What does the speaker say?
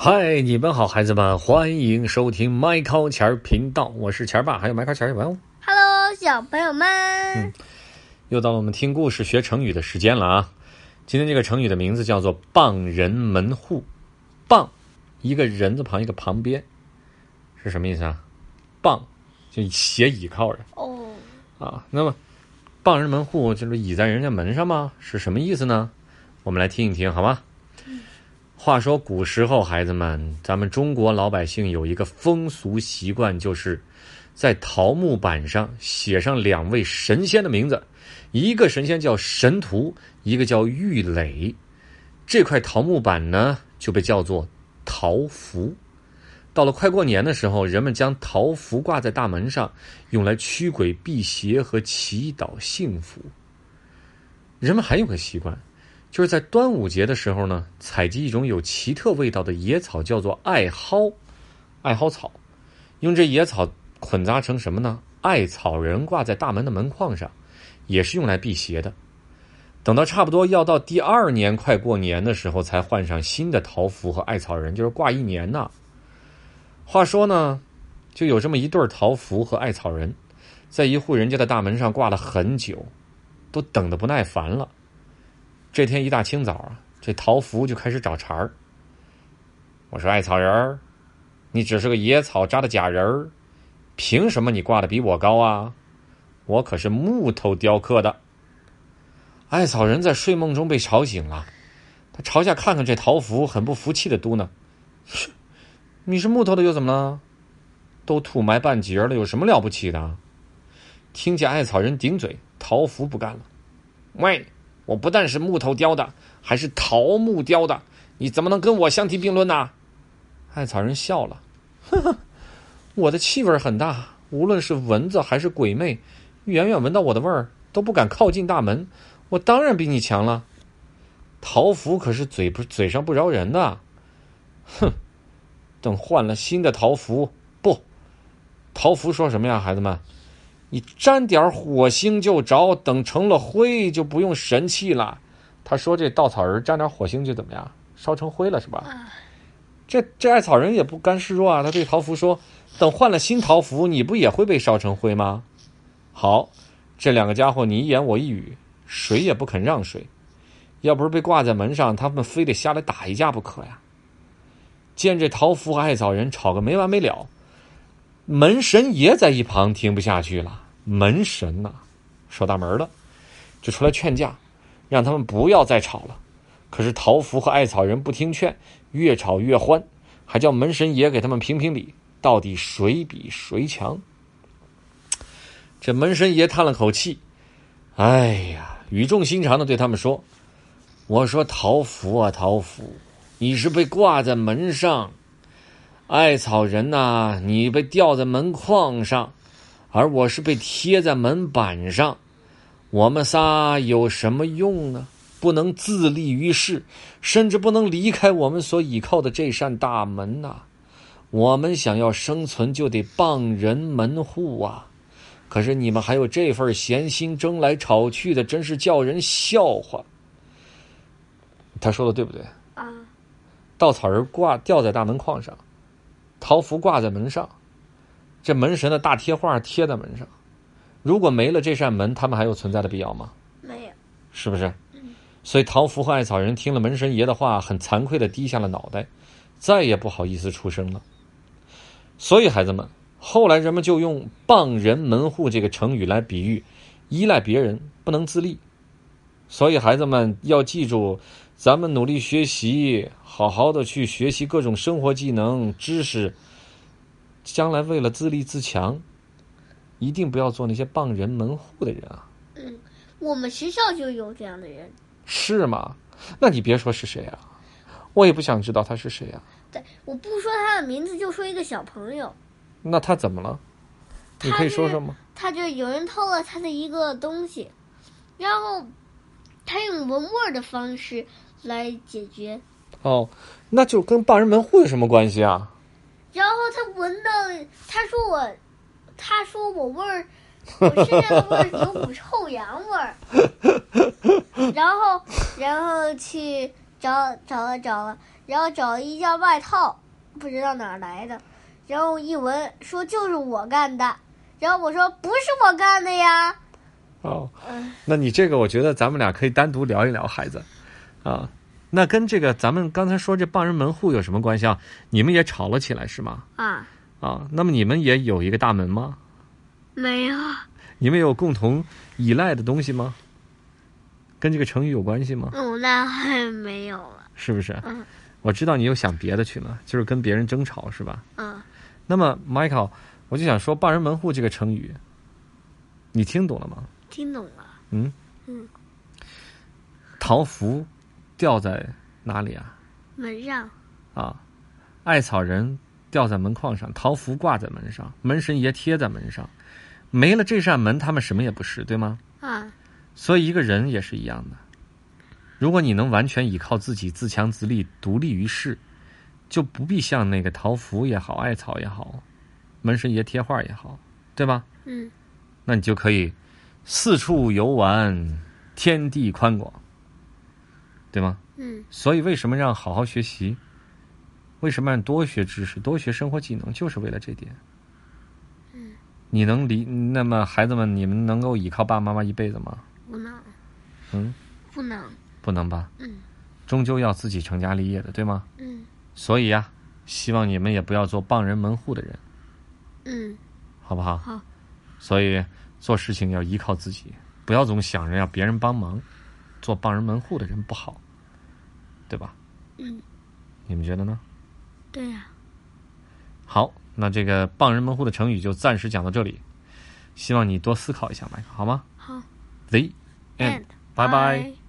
嗨，你们好，孩子们，欢迎收听麦考钱儿频道，我是钱儿爸，还有麦考钱儿小朋友。Hello，小朋友们，嗯又到了我们听故事、学成语的时间了啊！今天这个成语的名字叫做“傍人门户”。傍，一个人字旁，一个旁边，是什么意思啊？傍，就斜倚靠着哦，啊。那么，傍人门户就是倚在人家门上吗？是什么意思呢？我们来听一听好吗？话说古时候，孩子们，咱们中国老百姓有一个风俗习惯，就是在桃木板上写上两位神仙的名字，一个神仙叫神荼，一个叫郁垒。这块桃木板呢，就被叫做桃符。到了快过年的时候，人们将桃符挂在大门上，用来驱鬼辟邪和祈祷幸福。人们还有个习惯，就是在端午节的时候呢，采集一种有奇特味道的野草，叫做艾蒿，艾蒿草，用这野草捆扎成什么呢？艾草人挂在大门的门框上，也是用来辟邪的。等到差不多要到第二年快过年的时候，才换上新的桃符和艾草人，就是挂一年呐。话说呢，就有这么一对桃符和艾草人，在一户人家的大门上挂了很久，都等得不耐烦了。这天一大清早啊，这桃符就开始找茬儿。我说：“艾草人儿，你只是个野草扎的假人儿，凭什么你挂的比我高啊？我可是木头雕刻的。”艾草人在睡梦中被吵醒了，他朝下看看这桃符，很不服气的嘟囔：“，你是木头的又怎么了？都土埋半截了，有什么了不起的？”听见艾草人顶嘴，桃符不干了：“喂！”我不但是木头雕的，还是桃木雕的，你怎么能跟我相提并论呢？艾草人笑了，呵呵，我的气味很大，无论是蚊子还是鬼魅，远远闻到我的味儿都不敢靠近大门，我当然比你强了。桃符可是嘴不嘴上不饶人的，哼！等换了新的桃符，不，桃符说什么呀，孩子们？你沾点火星就着，等成了灰就不用神气了。他说这稻草人沾点火星就怎么样，烧成灰了是吧？这这艾草人也不甘示弱啊，他对桃符说：“等换了新桃符，你不也会被烧成灰吗？”好，这两个家伙你一言我一语，谁也不肯让谁。要不是被挂在门上，他们非得下来打一架不可呀。见这桃符和艾草人吵个没完没了。门神爷在一旁听不下去了，门神呐、守大门的，就出来劝架，让他们不要再吵了。可是桃符和艾草人不听劝，越吵越欢，还叫门神爷给他们评评理，到底谁比谁强？这门神爷叹了口气，哎呀，语重心长的对他们说：“我说桃符啊，桃符，你是被挂在门上。”艾草人呐、你被吊在门框上，而我是被贴在门板上。我们仨有什么用呢？不能自立于世，甚至不能离开我们所倚靠的这扇大门呐、我们想要生存，就得傍人门户啊！可是你们还有这份闲心，争来吵去的，真是叫人笑话。他说的对不对？啊，稻草人挂吊在大门框上。桃符挂在门上，这门神的大贴画贴在门上。如果没了这扇门，他们还有存在的必要吗？没有，是不是？所以桃符和艾草人听了门神爷的话，很惭愧的低下了脑袋，再也不好意思出声了。所以孩子们，后来人们就用“傍人门户”这个成语来比喻依赖别人不能自立。所以孩子们要记住。咱们努力学习，好好的去学习各种生活技能、知识，将来为了自立自强，一定不要做那些傍人门户的人啊！嗯，我们学校就有这样的人。是吗？那你别说是谁啊，我也不想知道他是谁啊。对，我不说他的名字，就说一个小朋友。那他怎么了？你可以说说吗？他就有人偷了他的一个东西，然后他用闻味儿的方式。来解决。哦，那就跟霸人门户有什么关系啊？然后他闻到，他说我，他说我味儿，我身上的味儿有股臭羊味儿。然后，然后去找找了找了，然后找了一件外套，不知道哪儿来的，然后一闻说就是我干的，然后我说不是我干的呀，哦，嗯那你这个我觉得咱们俩可以单独聊一聊，孩子，啊，那跟这个咱们刚才说这傍人门户有什么关系啊？你们也吵了起来是吗？啊，啊，那么你们也有一个大门吗？没有，你们有共同依赖的东西吗？跟这个成语有关系吗？嗯，那还没有了，是不是？嗯我知道你又想别的去了，就是跟别人争吵是吧？嗯，那么，Michael，我就想说“傍人门户”这个成语，你听懂了吗？听懂了，嗯嗯，桃符吊在哪里啊？门上，啊，艾草人吊在门框上，桃符挂在门上，门神爷贴在门上。没了这扇门，他们什么也不是，对吗？啊，所以一个人也是一样的。如果你能完全依靠自己，自强自立，独立于世，就不必像那个桃符也好，艾草也好，门神爷贴画也好，对吧？嗯那你就可以四处游玩，天地宽广，对吗？嗯所以为什么让好好学习？为什么让多学知识、多学生活技能？就是为了这点。嗯，你能离？那么孩子们，你们能够依靠爸爸妈妈一辈子吗？不能，嗯，不能，不能吧？嗯终究要自己成家立业的，对吗？嗯所以呀、希望你们也不要做傍人门户的人，嗯，好不好？好。所以做事情要依靠自己，不要总想着要别人帮忙，做傍人门户的人不好，对吧？嗯，你们觉得呢？对呀、好，那这个傍人门户的成语就暂时讲到这里，希望你多思考一下，麦克，好吗好？The end，拜拜。